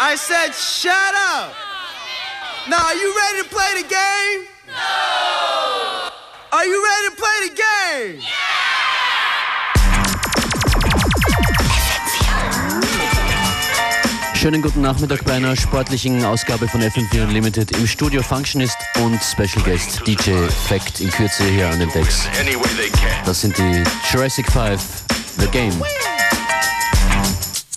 I said shut up. Now, are you ready to play the game? No. Are you ready to play the game? Schönen guten Nachmittag bei einer sportlichen Ausgabe von FM4 Unlimited. Im Studio Functionist und Special Guest DJ Fact in Kürze hier an den Decks. Das sind die Jurassic 5, The Game.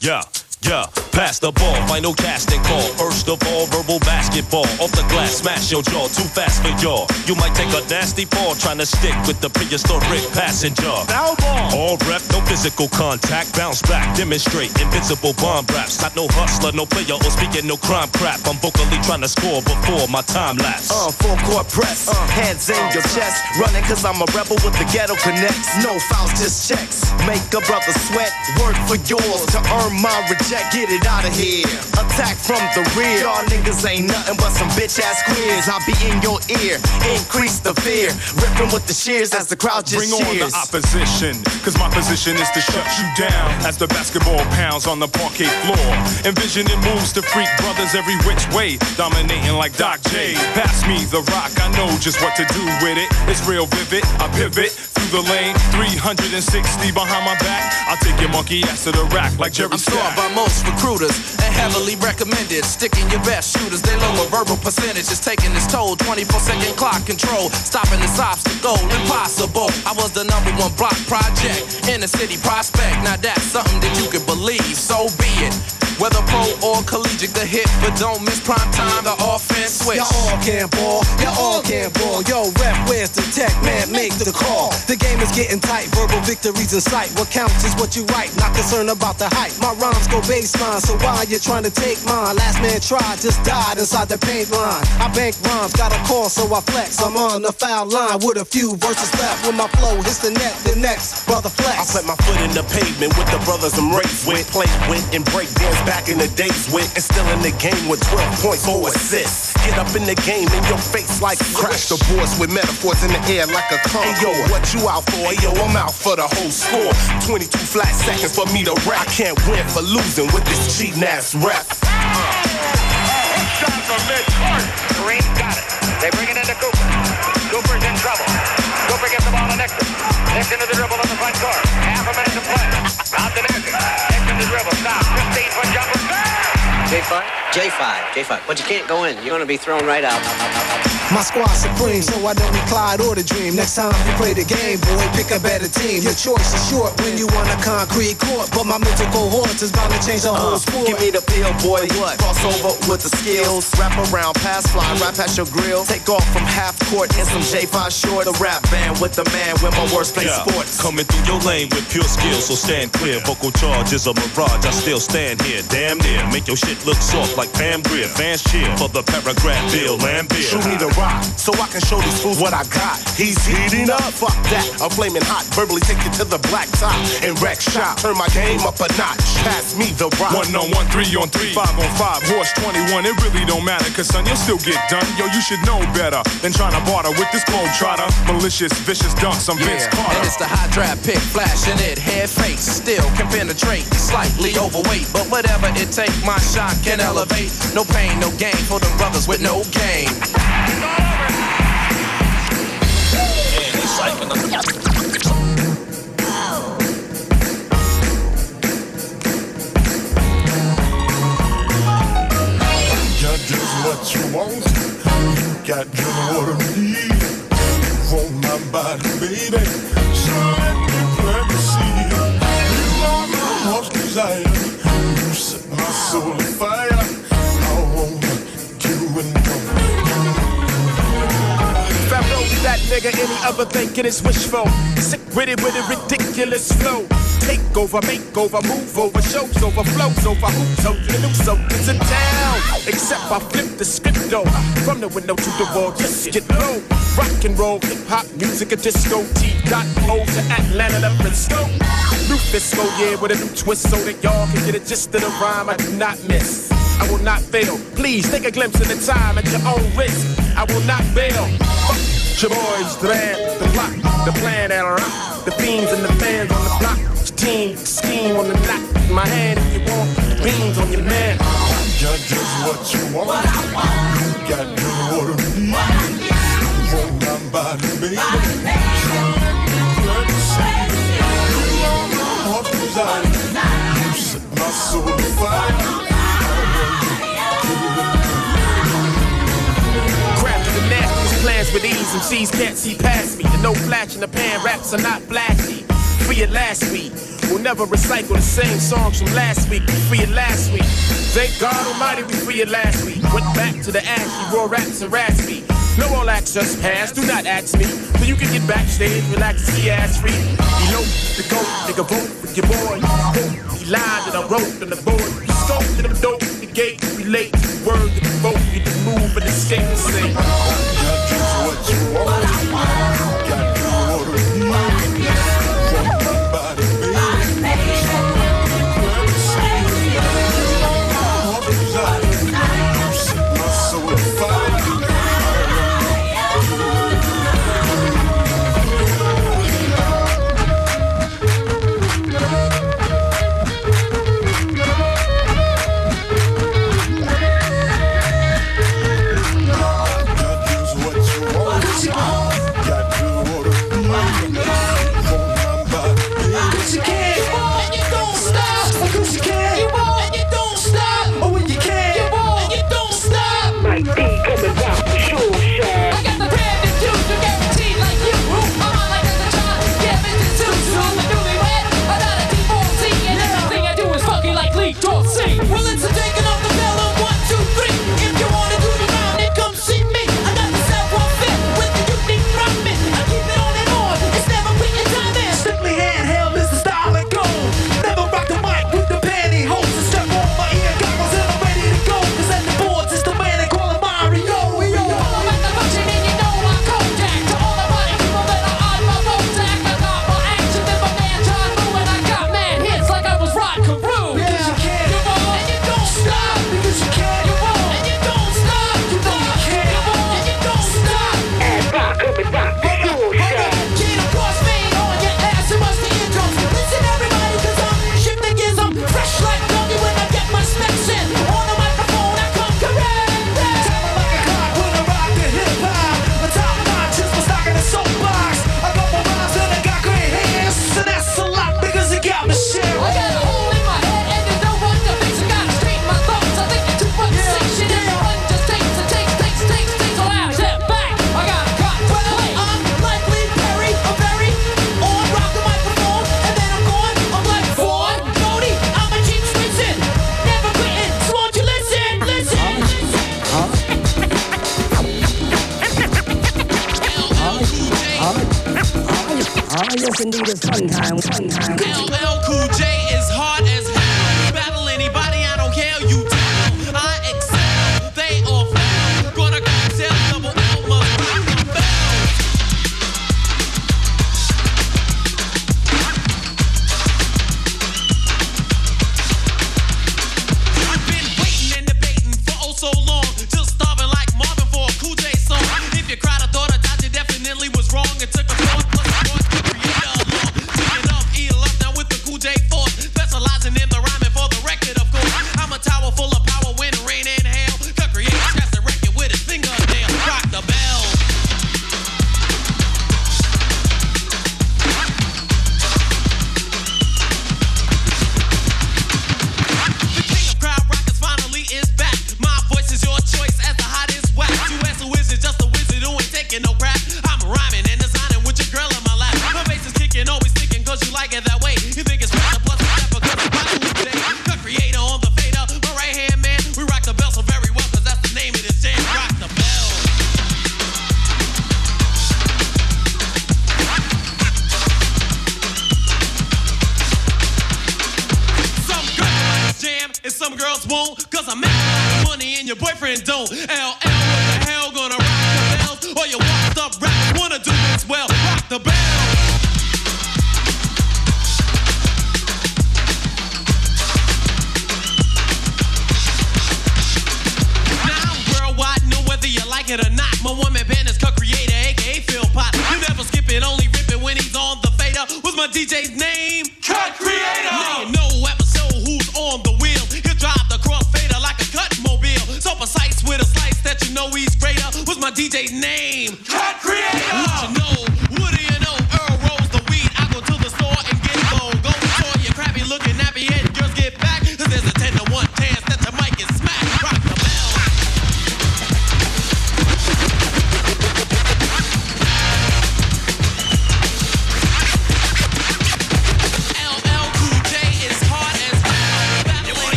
Yeah. Yeah, pass the ball, final casting call. First of all, verbal basketball. Off the glass, smash your jaw, too fast for y'all. You might take a nasty fall trying to stick with the prehistoric passenger. Foul ball. All rep, no physical contact. Bounce back, demonstrate invincible bomb raps. Not no hustler, no player, or speaking no crime crap. I'm vocally trying to score before my time lapse. Uh, full court press, uh, hands in your chest. Running cause I'm a rebel with the ghetto connects. No fouls, just checks. Make a brother sweat, work for yours to earn my reject. Get it out of here. Attack from the rear. Y'all niggas ain't nothing but some bitch ass queers. I'll be in your ear. Increase the fear. Ripping with the shears as the crowd just Bring on the opposition, cause my position is to shut you down as the basketball pounds on the parquet floor. Envisioning moves to freak brothers every which way, dominating like Doc J. Pass me the rock, I know just what to do with it. It's real vivid, I pivot through the lane, 360 behind my back. I'll take your monkey ass to the rack like Jerry I'm Stack. Most recruiters and heavily recommended. Sticking your best shooters, they lower verbal percentages, taking its toll. 24 second clock control, stopping this obstacle, impossible. I was the number one block project in the city prospect. Now that's something that you can believe, so be it. Whether pro or collegiate, the hit, but don't miss prime time, the offense switch. Y'all all can ball, y'all all can ball. Yo, rep, where's the tech? Man, make the call. The game is getting tight, verbal victories in sight. What counts is what you write, not concerned about the hype. My rhymes go baseline, so why you trying to take mine? Last man tried, just died inside the paint line. I bank rhymes, got a call, so I flex. I'm on the foul line with a few verses left. When my flow hits the net, the next brother flex. I flex. put my foot in the pavement with the brothers I'm raised with, played with, and break dance back in the days with, and still in the game with 12 points, four assists. Get up in the game in your face like Crash the boards with metaphors in the air like a Hey yo, what you out for? Hey yo, I'm out for the whole score. 22 flat seconds for me to rap. I can't win for losing with this cheating ass rap. Kareem got it. They bring it into Cooper. Cooper's in trouble. Cooper gets the ball to Nixon. Nixon to the dribble on the front court. Half a minute to play. Out to Nixon. Dribble. Stop. 15 foot jumper. J5? J5, J5. But you can't go in. You're going to be thrown right out. My squad supreme, so I don't need Clyde or the dream. Next time you play the game, boy, pick a better team. Your choice is short when you on a concrete court, but my mental cohorts is bound to change the uh, whole sport. Give me the pill, boy. What? Cross over with the skills. Wrap around, pass fly, right past your grill. Take off from half court in some J5 short. The rap band with the man with my worst play Yeah, sports. Coming through your lane with pure skill, so stand clear. Vocal charge is a mirage, I still stand here. Damn near, make your shit look soft like Pam Grier. Fans cheer for the paragraph Bill Laimbeer. Shoot me the rock, so I can show these fools what I got. He's heating up, fuck that. I'm flaming hot, verbally take you to the black top and wreck shop. Turn my game up a notch. Pass me the rock. One on one, three on three, five on five, horse 21. It really don't matter, cause son, you'll still get done. Yo, you should know better than trying to barter with this globe trotter. Malicious, vicious dunks, I'm Vince And Carter. it's the high draft pick, flashing it, head face. Still can penetrate, slightly overweight. But whatever it take, my shot can elevate. No pain, no gain for the brothers with no game. Got just what you want. You got just what I need. You my body, baby. So let me plant the seed. You are my heart's desire. Soul afire. I that nigga, any other thinking is wishful. Sick with it with a ridiculous flow. Take over, make over, move over, shows over, flows over, hoops over, new something's in town. Except I flip the script though. From the window to the wall, just get low. Rock and roll, hip hop, music, a disco. T dot to Atlanta to Frisco. New Fisco, oh yeah, with a new twist so that y'all can get a gist of the rhyme I do not miss. I will not fail. Please take a glimpse of the time at your own risk. I will not bail. Fuck your boys, the lad, the block, the plan that I rock, the fiends and the fans on the block. Team, scheme on the block. My hand if you want, beans on your man. You got just what you want. You got do what I need. What I need. Roll down by the baby. You are my heart's desire. You set my soul on fire. with ease. MCs can't see past me. The no flash in the pan, raps are not flashy. Free at last week. We'll never recycle the same songs from last week. We free it last week. Thank God Almighty, we free it last week. Went back to the ashy, raw raps and raspy. No all access pass, do not ask me. So you can get backstage, relax, see ass free. You know the goat, nigga vote with your boy. He lied that I wrote on the board. He scope to them dope, the gate, relate. Word to the vote, you can move and escape the same. say, willing to take a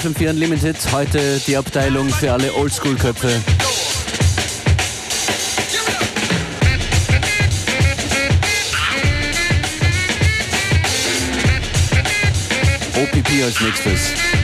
FM4 Unlimited. Heute die Abteilung für alle Oldschool-Köpfe. OPP als nächstes.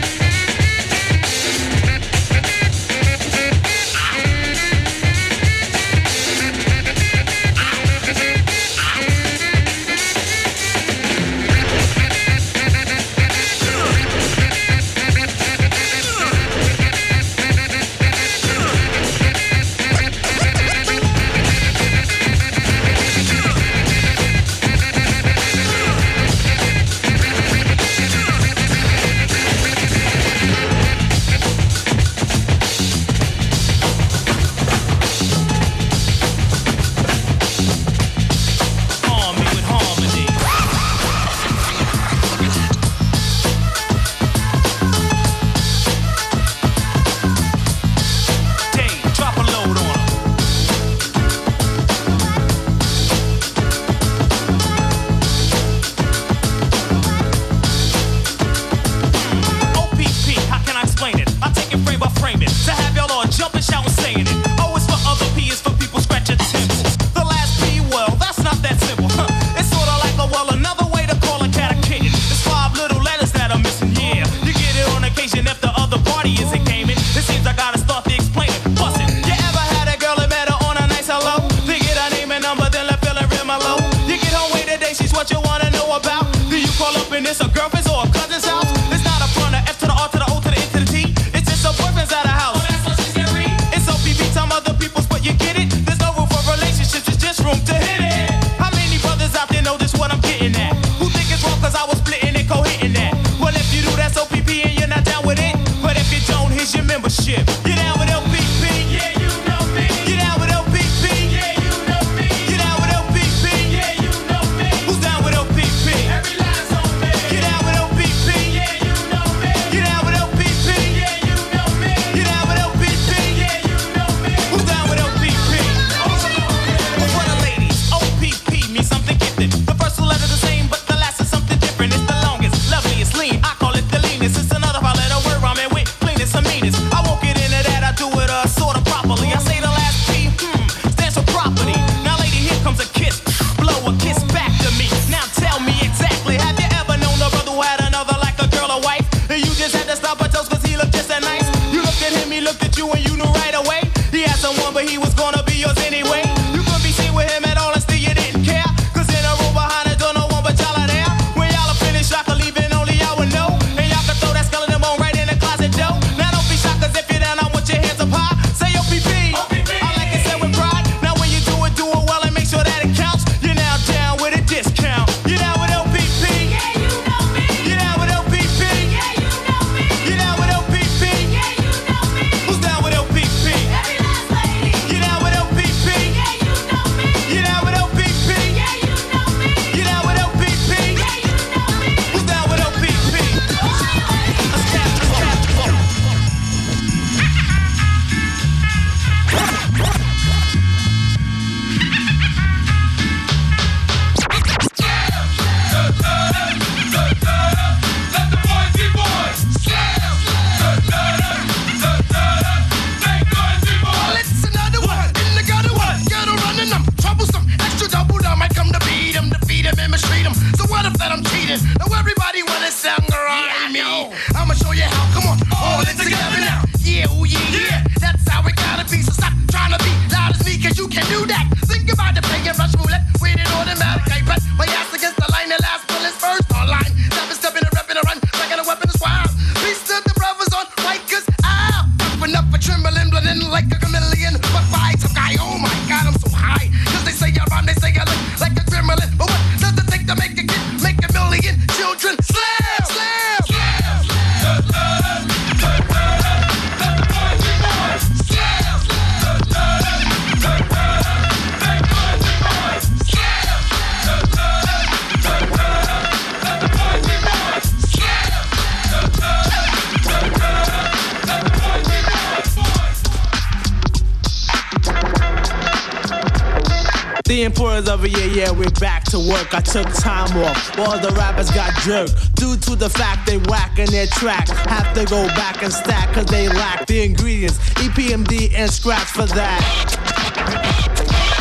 Work. I took time off. All the rappers got jerked. Due to the fact they whack in their track. Have to go back and stack cause they lack the ingredients. EPMD and scratch for that.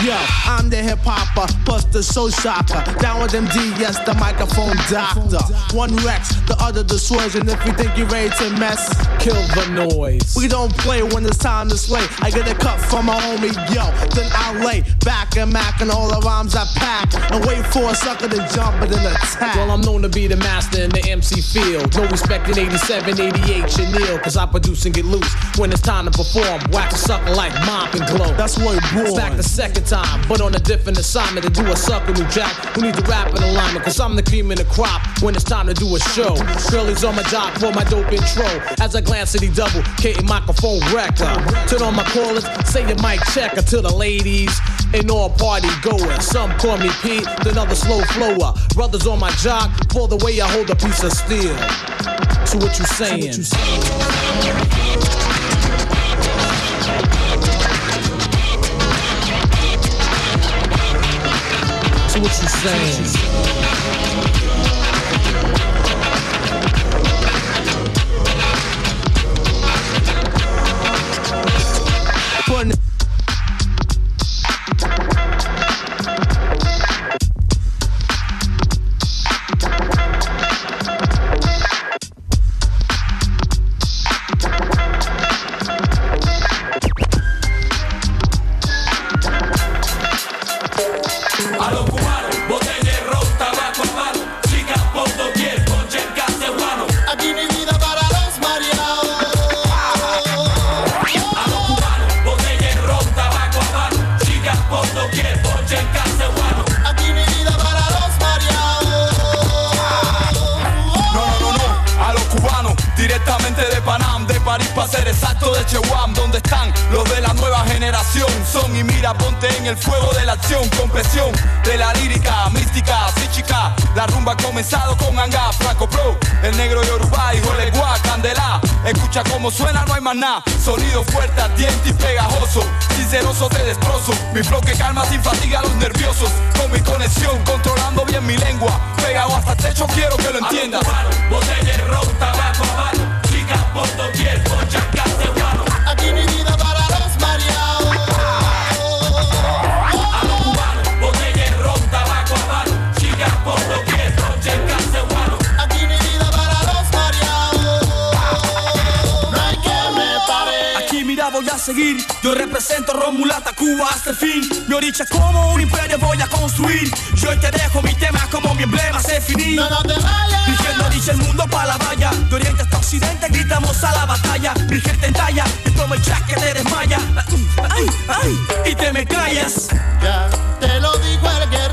Yo, I'm the hip hopper, plus the soul shocker. Down with MD, yes, the microphone doctor. One Rex, the other the swerves, and if you think you're ready to mess, kill the noise. We don't play when it's time to slay. I get a cut from my homie, yo, then I lay back and mac and all the rhymes I pack and wait for a sucker to jump and then attack. Well, I'm known to be the master in the MC field. No respect in 87, 88, Chanel, cause I produce and get loose when it's time to perform. Wax a sucker like mop and glow. That's what it Back the second time, but on a different assignment to do a sucker new jack. Who need to rap in alignment? Cause I'm the cream in the crop when it's time to do a show. Curly's on my job for my dope intro. As I glance at the double, K microphone wrecker. Turn on my callers, say your mic checker to the ladies and all party goers. Some call me Pete, then another slow flower. Brothers on my jock for the way I hold a piece of steel. So what you saying? So what you saying? what you saying. Sonido fuerte, ardiente y pegajoso. Sinceroso te destrozo. Mi flow que calma sin fatiga a los nerviosos. Seguir. Yo represento Romulata, Cuba hasta el fin. Mi oricha como un imperio voy a construir. Yo hoy te dejo mi tema como mi emblema se finí. No, no te vayas. Dirigiendo dice el mundo para la valla. De oriente hasta occidente gritamos a la batalla. Mi gente en talla y como el jack que te desmaya. Ay, ay, y te me callas. Ya te lo digo el.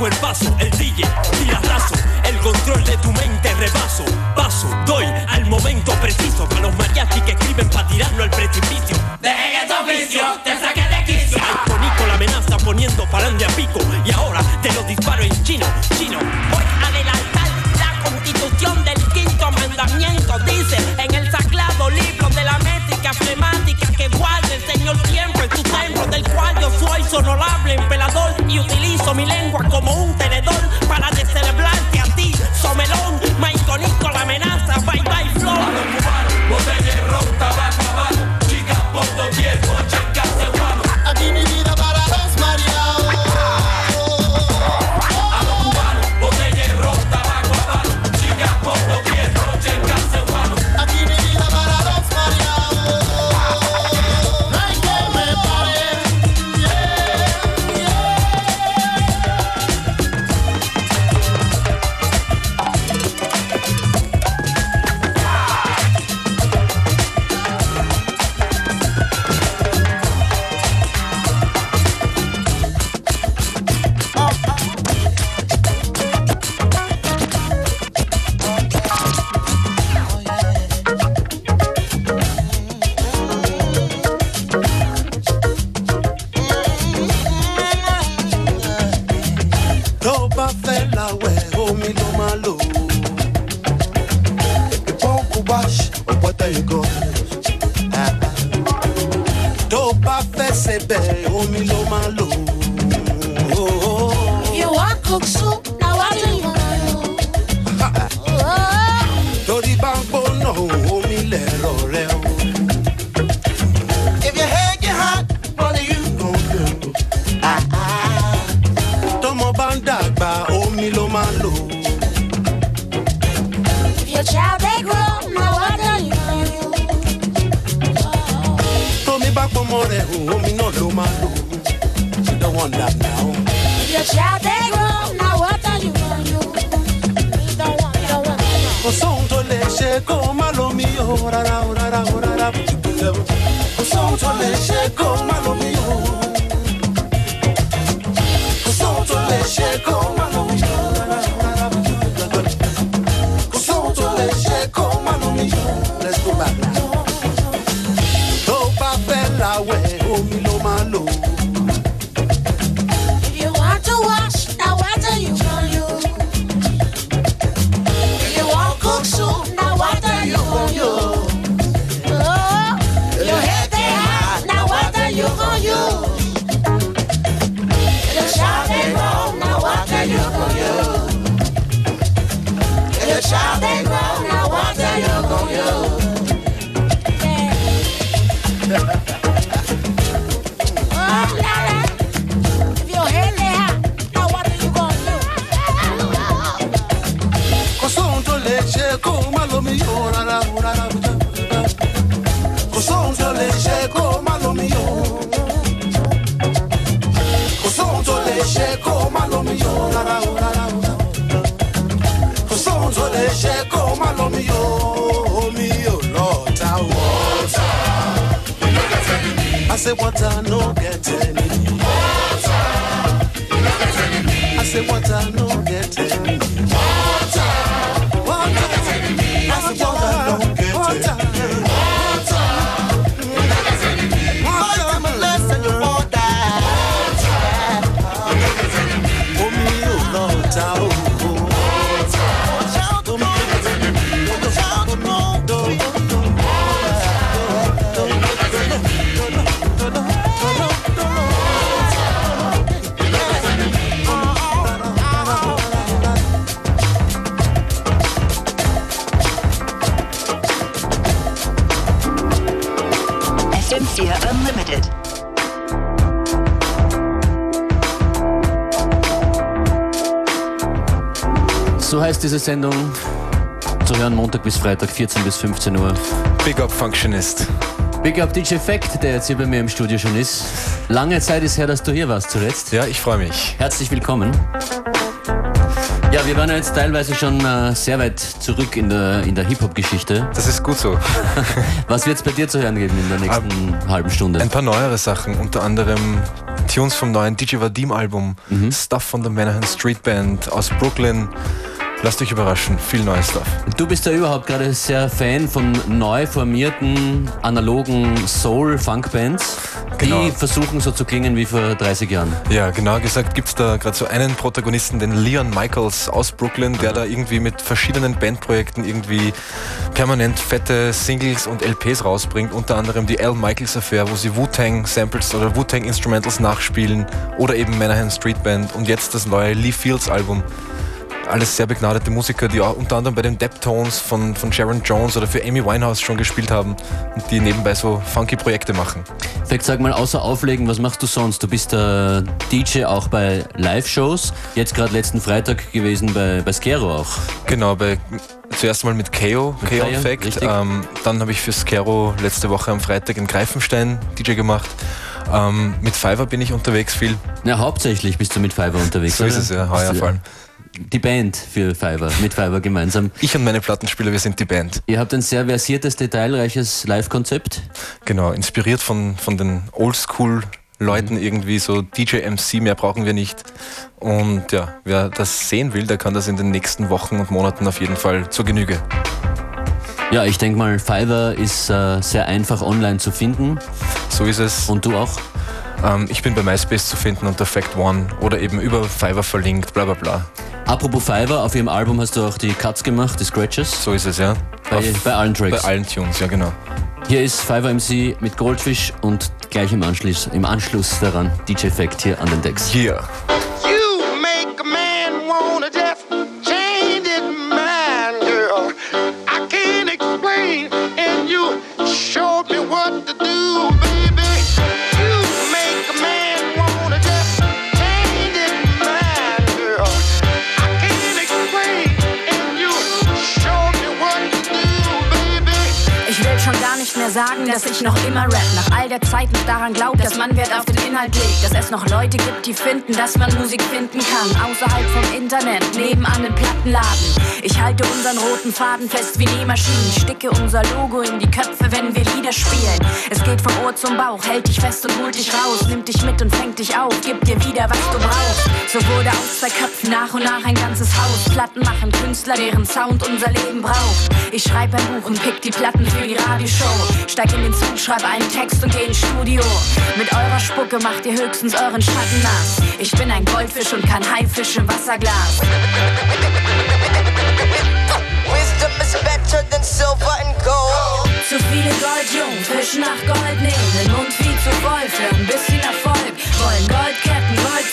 Cuerpazo, el DJ tira raso. El control de tu mente rebaso. Paso, doy al momento preciso. Con los mariachis que escriben para tirarlo al precipicio. Deje tu oficio, te saqué de quicio. Al conico la amenaza poniendo parande a pico. Y ahora te lo disparo en chino, chino. Voy a adelantar la constitución del quinto mandamiento. Dice en el sagrado libro de la métrica flemática que guarde el Señor tiempo en su templo, del cual yo soy honorable emperador y utilizo mi lengua como un tenedor Tómi bá pọmọ rẹ̀ omi náà ló máa lò. You don't want that now. If your child they grow, now what do you want? You don't want, you don't want. Kò sóhun tó lè ṣe kó má lomi o rárá o rárá o rárá o ti kú lẹ́wọ̀. Kò sóhun tó lè ṣe kó má lomi o. Kò Heißt diese Sendung. Zu hören Montag bis Freitag, 14 bis 15 Uhr. Big Up Functionist. Big Up DJ Fact, der jetzt hier bei mir im Studio schon ist. Lange Zeit ist her, dass du hier warst zuletzt. Ja, ich freue mich. Herzlich willkommen. Ja, wir waren ja jetzt teilweise schon äh, sehr weit zurück in der, in der Hip-Hop-Geschichte. Das ist gut so. Was wird es bei dir zu hören geben in der nächsten halben Stunde? Ein paar neuere Sachen, unter anderem Tunes vom neuen DJ Vadim Album, Stuff von der Manahan Street Band aus Brooklyn. Lasst euch überraschen, viel neues Stuff. Du bist ja überhaupt gerade sehr Fan von neu formierten, analogen Soul-Funk-Bands, die Genau. versuchen so zu klingen wie vor 30 Jahren. Ja, genau gesagt gibt es da gerade so einen Protagonisten, den Leon Michaels aus Brooklyn, der da irgendwie mit verschiedenen Bandprojekten irgendwie permanent fette Singles und LPs rausbringt, unter anderem die Al Michaels Affair, wo sie Wu-Tang Samples oder Wu-Tang Instrumentals nachspielen oder eben Manahan Street Band und jetzt das neue Lee Fields Album. Alles sehr begnadete Musiker, die auch unter anderem bei den Deptones von, von Sharon Jones oder für Amy Winehouse schon gespielt haben und die nebenbei so funky Projekte machen. Vielleicht sag mal, außer Auflegen, was machst du sonst? Du bist der DJ auch bei Live-Shows. Jetzt gerade letzten Freitag gewesen bei, bei Skero auch. Genau, bei, zuerst mal mit KO, Mit KO Effect. Ähm, dann habe ich für Skero letzte Woche am Freitag in Greifenstein DJ gemacht. Ähm, mit Fiverr bin ich unterwegs viel. Ja, hauptsächlich bist du mit Fiverr unterwegs. So ist oder? es ja, heuer vor allem. Die Band für Fiverr, mit Fiverr gemeinsam. Ich und meine Plattenspieler, wir sind die Band. Ihr habt ein sehr versiertes, detailreiches Live-Konzept. Genau, inspiriert von, von den Oldschool-Leuten Mhm. irgendwie so DJ MC, mehr brauchen wir nicht. Und ja, wer das sehen will, der kann das in den nächsten Wochen und Monaten auf jeden Fall zur Genüge. Ja, ich denke mal, Fiverr ist äh, sehr einfach online zu finden. So ist es. Und du auch? Ähm, ich bin bei MySpace zu finden unter Fact One oder eben über Fiverr verlinkt, bla bla bla. Apropos Fiverr, auf ihrem Album hast du auch die Cuts gemacht, die Scratches. So ist es, ja. Bei, bei allen Tracks. Bei allen Tunes, ja genau. Hier ist Fiverr MC mit Goldfish und gleich im Anschluss, im Anschluss daran DJ Fact hier an den Decks. Yeah. You make a man wanna just change his mind, girl. I can't explain, and you showed me what to do, sagen, dass ich noch immer rap. Nach all der Zeit noch daran glaubt, dass man Wert auf den Inhalt legt. Dass es noch Leute gibt, die finden, dass man Musik finden kann. Außerhalb vom Internet, nebenan im Plattenladen. Ich halte unseren roten Faden fest wie Nähmaschinen. Sticke unser Logo in die Köpfe, wenn wir Lieder spielen. Es geht vom Ohr zum Bauch, hält dich fest und holt dich raus. Nimmt dich mit und fängt dich auf, gibt dir wieder, was du brauchst. So wurde aus zwei Köpfen nach und nach ein ganzes Haus. Platten machen Künstler, deren Sound unser Leben braucht. Ich schreibe ein Buch und pick die Platten für die Radioshow. Steig in den Zug, schreib einen Text und geh ins Studio. Mit eurer Spucke macht ihr höchstens euren Schatten nass. Ich bin ein Goldfisch und kein Haifisch im Wasserglas. Wisdom is better than silver and gold. Zu viele Goldjungen fischen nach Gold, nehmen den Mund viel zu für ein bisschen Erfolg. Wollen Goldketten,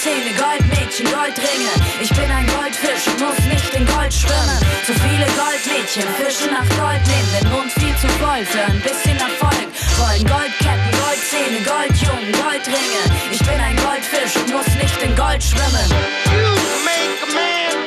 Goldzähne, Goldmädchen, Goldringe. Ich bin ein Goldfisch und muss nicht in Gold schwimmen. Zu viele Goldmädchen fischen nach Gold, nehmen den Mund viel zu voll für ein bisschen Erfolg. Wollen Goldketten, Goldzähne, Goldjungen, Goldringe. Ich bin ein Goldfisch und muss nicht in Gold schwimmen. You make a man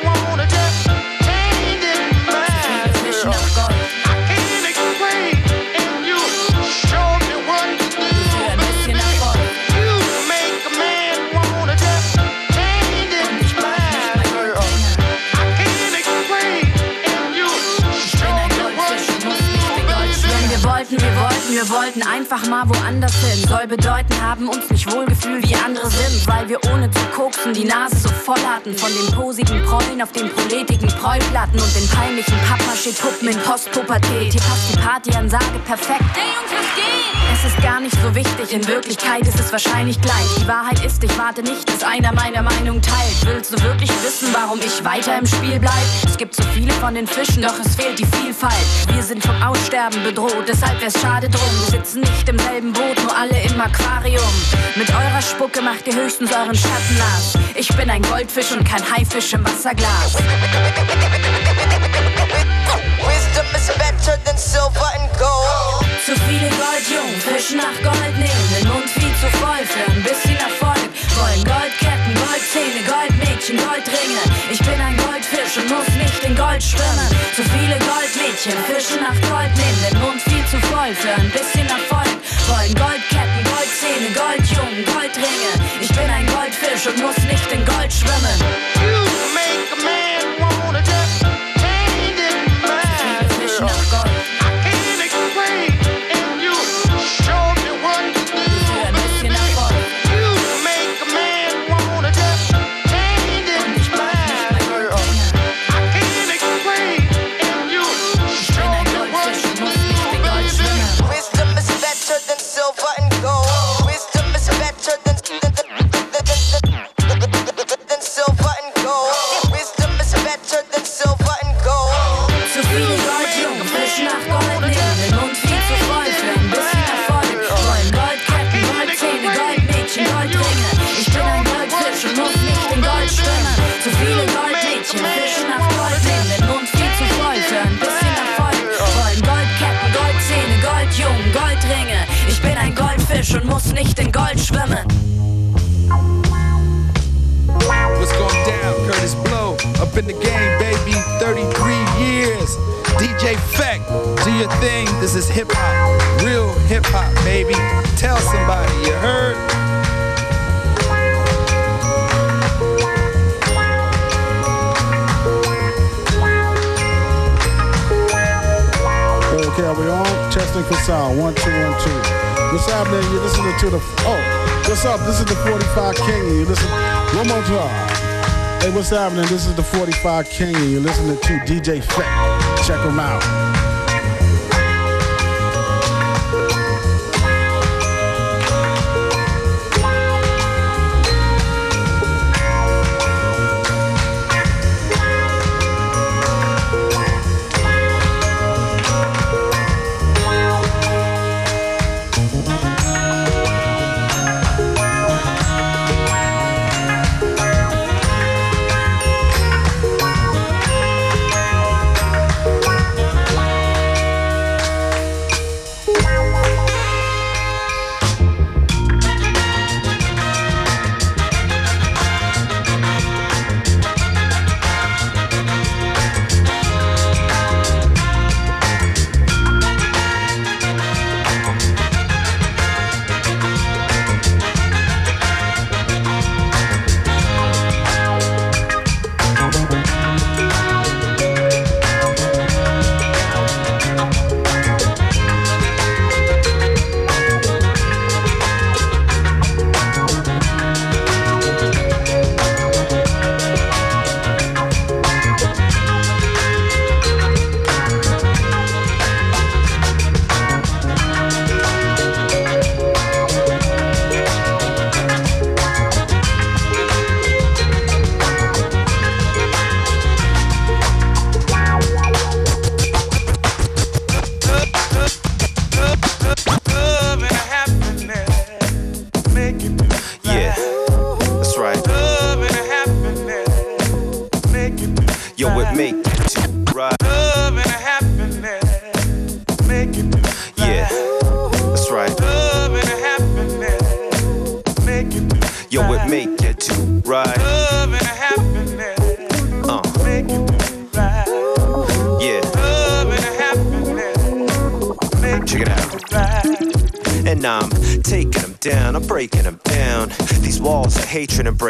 wir wollten, einfach mal woanders hin. Soll bedeuten, haben uns nicht wohlgefühlt wie andere sind, weil wir ohne zu koksen die Nase so voll hatten. Von den posigen Prollen auf den proletigen Prollplatten und den peinlichen Pappmaché-Puppen in Postpubertät. Hier passt die Partyansage perfekt. Hey Jungs, was geht? Es ist gar nicht so wichtig, in Wirklichkeit ist es wahrscheinlich gleich. Die Wahrheit ist, ich warte nicht, bis einer meine Meinung teilt. Willst du wirklich wissen, warum ich weiter im Spiel bleib? Es gibt so viele von den Fischen, doch es fehlt die Vielfalt. Wir sind vom Aussterben bedroht, deshalb wär's schade drum. Sitzen nicht im selben Boot, nur alle im Aquarium. Mit eurer Spucke macht ihr höchstens euren Schatten nass. Ich bin ein Goldfisch und kein Haifisch im Wasserglas. Wisdom is better than silver and gold. Zu viele Goldjungen fischen nach Gold, nehmen den Mund viel zu voll für ein bisschen Erfolg. Wollen Goldketten, Goldzähne, Goldmädchen, Goldringe. Ich bin ein Goldfisch und muss nicht in Gold schwimmen. Zu viele Goldmädchen fischen nach Gold, nehmen den Mund viel zu voll für ein bisschen Erfolg. Wollen Goldketten, Goldzähne, Goldjungen, Goldringe. Ich bin ein Goldfisch und muss nicht in Gold schwimmen. You make a man Goldfisch und muss nicht in Gold schwimmen. What's going down? Kurtis Blow, up in the game, baby. 33 years. DJ Phekt, do your thing. This is hip hop, real hip hop, baby. Tell somebody, you heard? Okay, are we on? Testing for sound. One, two, one, two. What's happening? You're listening to the. Oh, what's up? This is the 45 King, you listen. One more time. Hey, what's happening? This is the 45 King, you're listening to DJ Phekt. Check him out.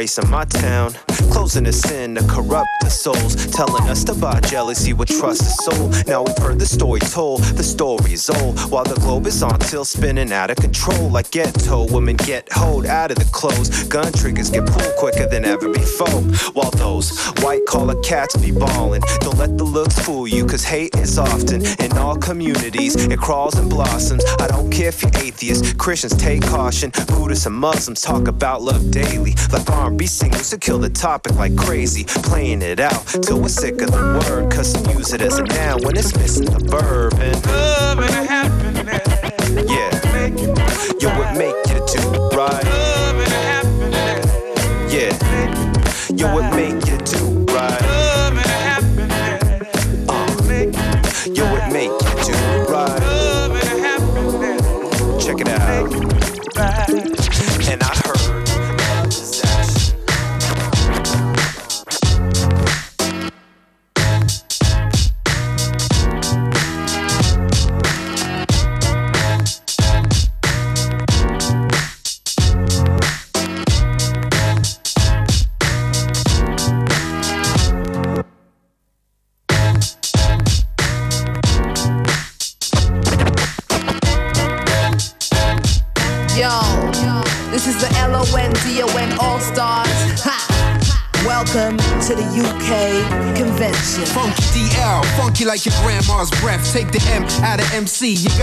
Embracing my town. Closing us in to corrupt the souls. Telling us to buy jealousy with trust the soul. Now we've heard the story told, the story's old. While the globe is on till spinning out of control. Like ghetto women get hold out of the clothes. Gun triggers get pulled quicker than ever before. While those white collar cats be ballin'. Don't let the looks fool you, cause hate is often in all communities. It crawls and blossoms. I don't care if you're atheist, Christians take caution. Buddhists and Muslims talk about love daily. Like R&B singers who kill the topic like crazy. Playing it out till we're sick of the word. Cause some use it as a noun when it's missing the verb. And love and happiness. Yeah. Yo, it make you see. You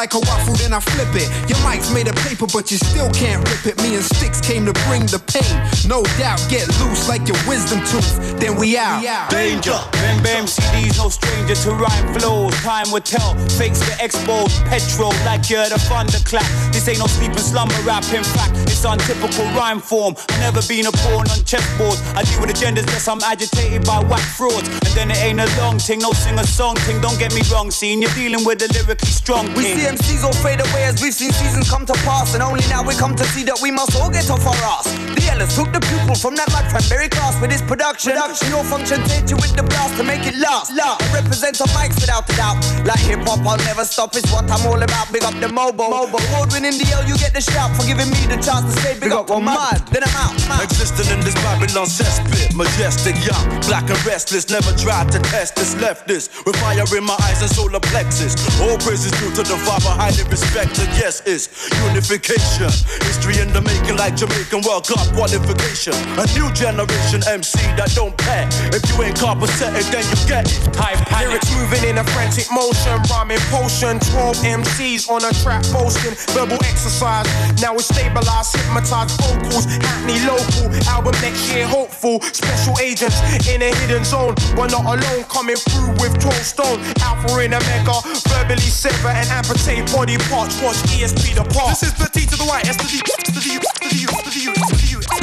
like a waffle, then I flip it. Your mic's made of paper, but you still can't rip it. Me and Sticks came to bring the pain. No doubt, get loose like your wisdom tooth. Then we out. Danger. Remember MCD's no stranger to rhyme flows. Time will tell. Fakes get exposed. Petrol like you're the thunderclap. This ain't no sleeping slumber rap. In fact, it's untypical rhyme form. i never been a pawn on chessboards. I deal with agendas less I'm agitated by whack frauds. And then it ain't a long thing, no sing a song thing. Don't get me wrong, scene. You're dealing with a lyrically strong We king. see MCs all fade away as we've seen seasons come to pass, and only now we come to see that we must all get off our ass. The Ellis took the pupil from that like cranberry class with his production. Production, your function, take you with the blast to make it last. I represent the mics without a doubt. Like hip hop, I'll never stop. It's what I'm all about. Big up the mobile. mobile. Award winning DL, you get the shout for giving me the chance to say big, up. Well, mud, then I'm out. Out. Existing in this Babylon cesspit, majestic, young, black and restless. Never tried to test this, left this with fire in my eyes and solar plexus. All praises due to the Highly respected. Yes, it's unification. History in the making, like Jamaican World Cup qualification. A new generation MC that don't pay. If you ain't compensated, then you get it. Type Lyrics moving in a frantic motion, rhyming potion. 12 MCs on a track posting, verbal exercise. Now it's stabilized, hypnotized vocals. Hackney local, album next year hopeful. Special agents in a hidden zone. We're not alone, coming through with 12 stone. Alpha in a mega, verbally sever and amputate body parts. Watch ESP the part. This is the T to the S to the to the to the to the U, to the to the U,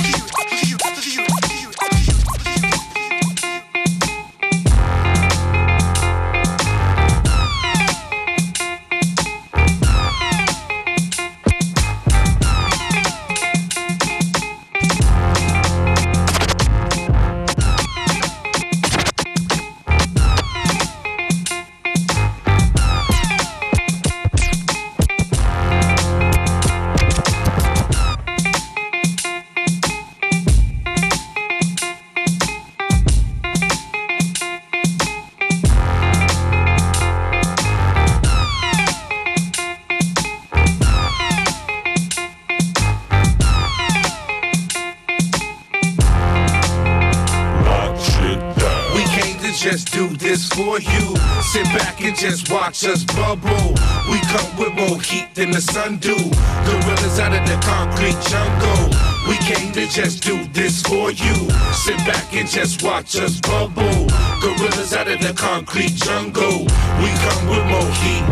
this for you. Sit back and just watch us bubble. We come with more heat than the sun do. Gorillas out of the concrete jungle. We came to just do this for you. Sit back and just watch us bubble. Gorillas out of the concrete jungle. We come with more heat.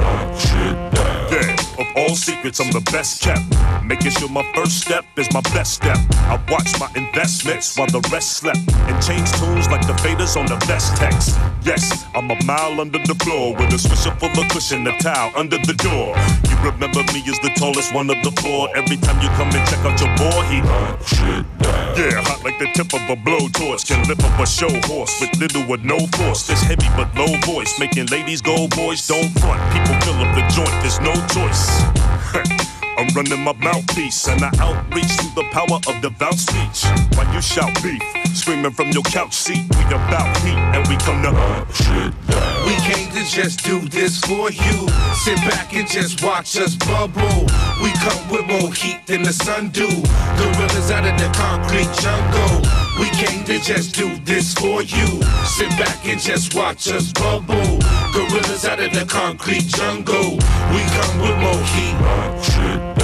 Of all secrets, I'm the best kept. Making sure my first step is my best step. I watch my investments while the rest slept. And change tunes like the faders on the vest text. Yes, I'm a mile under the floor with a swisher full of cushion, a towel under the door. You remember me as the tallest one of the four. Every time you come and check out your boy, he shit down. Yeah, hot like the tip of a blowtorch. Can lift up a show horse with little or no force. This heavy but low voice, making ladies go, boys don't front. People fill up the joint, there's no choice. I'm running my mouthpiece and I outreach through the power of devout speech. While you shout beef, screaming from your couch seat, we about heat and we come to shit. We came to just do this for you. Sit back and just watch us bubble. We come with more heat than the sun do. Gorillas out of the concrete jungle. We came to just do this for you. Sit back and just watch us bubble. Gorillas out of the concrete jungle. We come with more heat.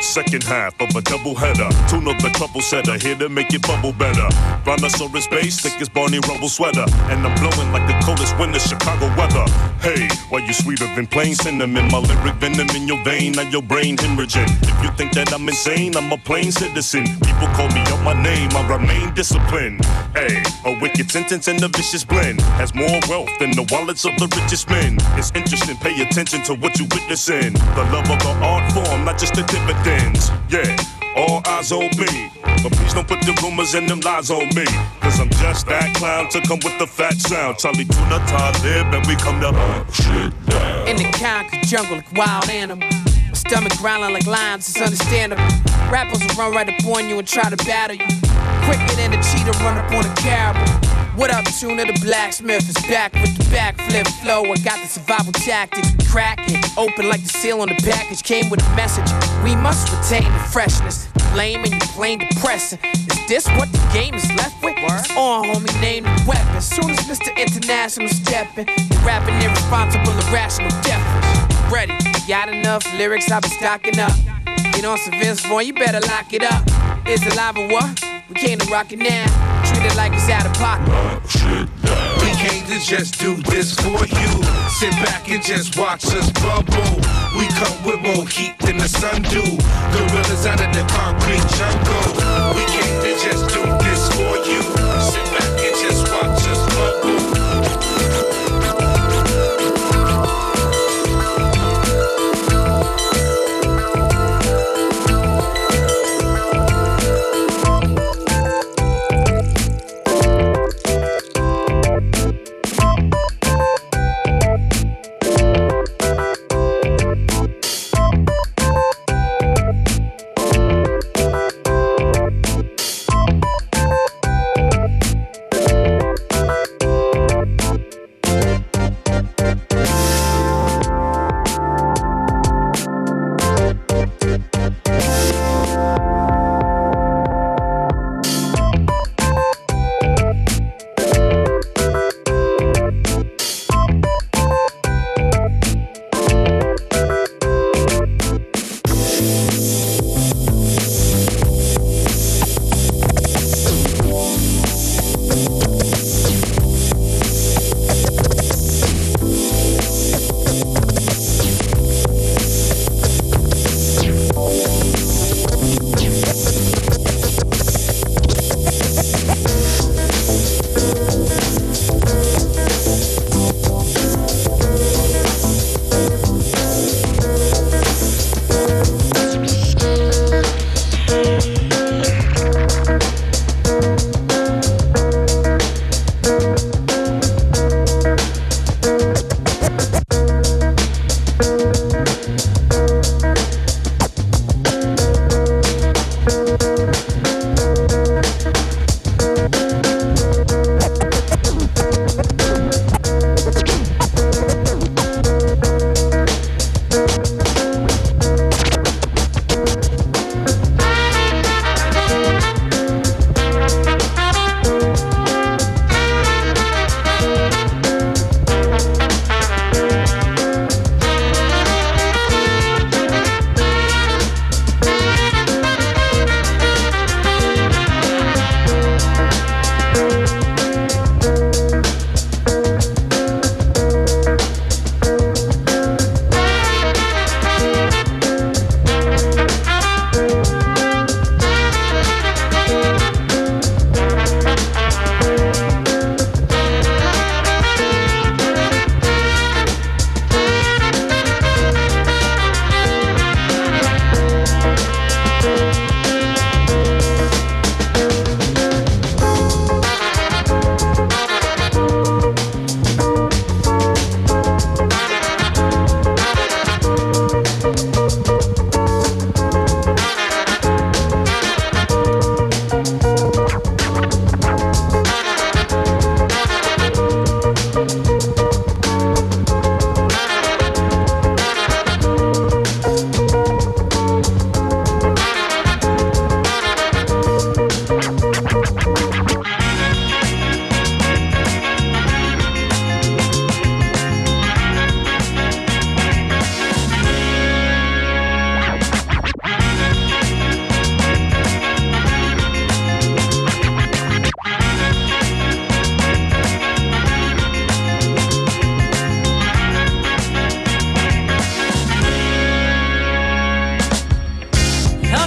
Second half of a double header. Tune up the trouble setter, here to make it bubble better. Rhinoceros bass, thick as Barney Rubble sweater. And I'm blowing like the coldest winter Chicago weather. Hey, why you sweeter than plain cinnamon? My lyric venom in your vein, now your brain hemorrhaging. If you think that I'm insane, I'm a plain citizen. People call me out my name, I remain disciplined. Hey, a wicked sentence and a vicious blend has more wealth than the wallets of the richest men. It's interesting, pay attention to what you witnessing. The love of the art form, not just the Yeah, all eyes on me. But please don't put the rumors and them lies on me. Cause I'm just that clown to come with the fat sound. Charlie Tuna, Talib, and we come to shit down. In the concrete jungle like wild animal. My stomach growling like lions, it's understandable. Rappers will run right up on you and try to battle you. Quicker than a cheetah run up on a caribou. What up, Tuna? The blacksmith is back with the backflip flow. I got the survival tactics. Crack it open like the seal on the package. Came with a message. We must retain the freshness. Lame and you plain depressing. Is this what the game is left with? It's on, homie, name the weapon. Soon as Mr. International stepping, rapping irresponsible, irrational, devilish. Ready, got enough lyrics, I've been stocking up. Get on some Vince Vaughn, you better lock it up. Is it live or what? We came to rock it now. Treat it like it's out of pocket. We came to just do this for you. Sit back and just watch us bubble. We come with more heat than the sun do. Gorillas out of the concrete jungle. We came to just do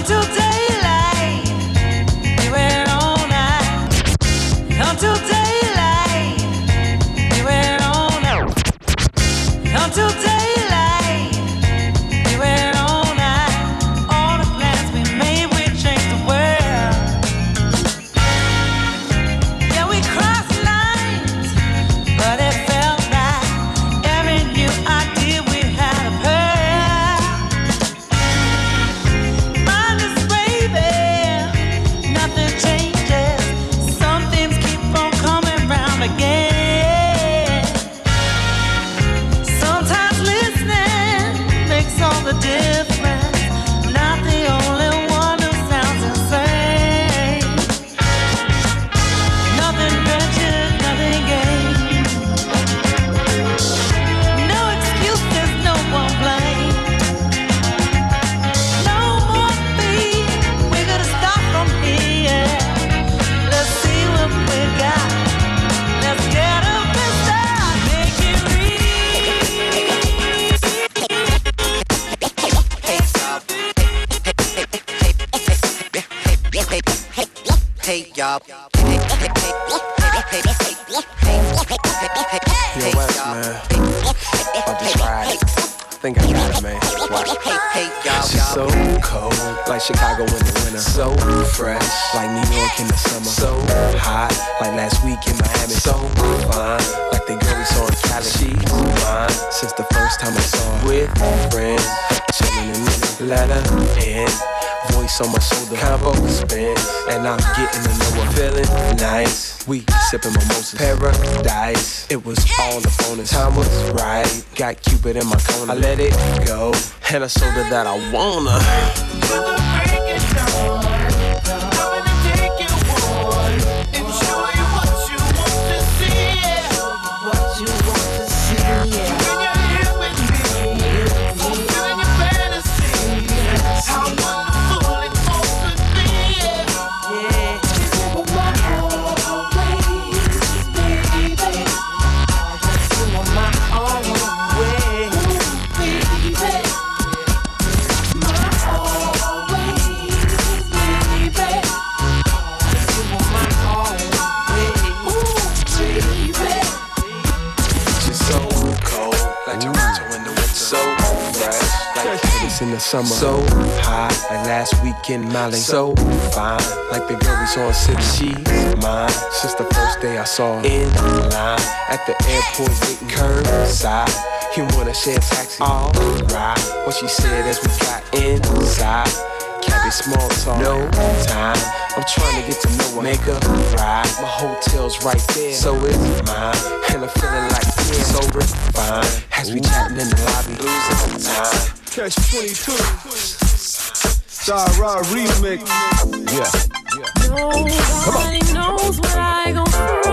till the first time I saw her. With a friend, chilling in the letter pen. Voice on my shoulder, combo spin. And I'm getting to know her, feeling nice. We sipping mimosas, paradise. It was all the phone and time was right. Got Cupid in my corner, I let it go. And I showed her that I wanna. summer. So high, like last week in Mali. So fine, like the girl we saw in City. She's mine since the first day I saw her. In line at the airport, waiting curbside. You wanna share a taxi? All right, what she said as we got inside small talk. No time. I'm trying to get to know a nigga. Ride. My hotel's right there. So it's mine. And I'm feeling like this. so refined. As we chatting in the lobby, losing time. Catch 22. Sarah remix. Yeah. yeah. Nobody Come on. knows where I gon'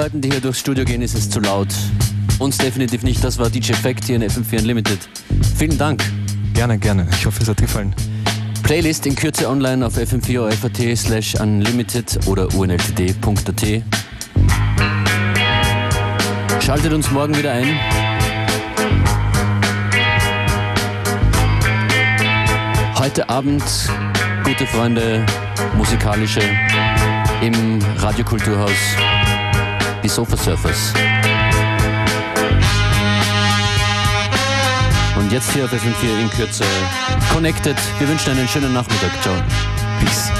Leuten, die hier durchs Studio gehen, ist es zu laut. Uns definitiv nicht. Das war DJ Fact hier in FM4 Unlimited. Vielen Dank. Gerne, gerne. Ich hoffe, es hat gefallen. Playlist in Kürze online auf fm4 slash unlimited oder unltd.at. Schaltet uns morgen wieder ein. Heute Abend, gute Freunde, musikalische im Radiokulturhaus, die Sofa Surfers. Und jetzt hier auf FM4 in Kürze Connected. Wir wünschen einen schönen Nachmittag. Ciao. Peace.